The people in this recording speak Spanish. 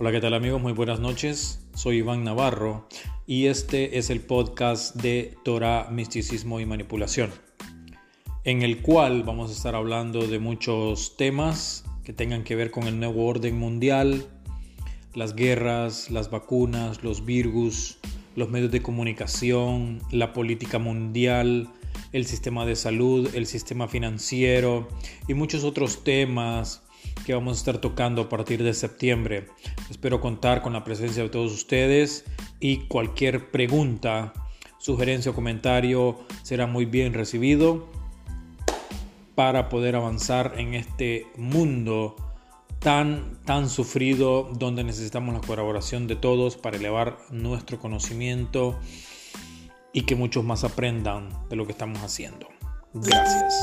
Hola, ¿qué tal amigos? Muy buenas noches. Soy Iván Navarro y este es el podcast de Torah, Misticismo y Manipulación, en el cual vamos a estar hablando de muchos temas que tengan que ver con el nuevo orden mundial, las guerras, las vacunas, los virus, los medios de comunicación, la política mundial, el sistema de salud, el sistema financiero y muchos otros temas que vamos a estar tocando a partir de septiembre. Espero contar con la presencia de todos ustedes y cualquier pregunta, sugerencia o comentario será muy bien recibido para poder avanzar en este mundo tan, tan sufrido donde necesitamos la colaboración de todos para elevar nuestro conocimiento y que muchos más aprendan de lo que estamos haciendo. Gracias.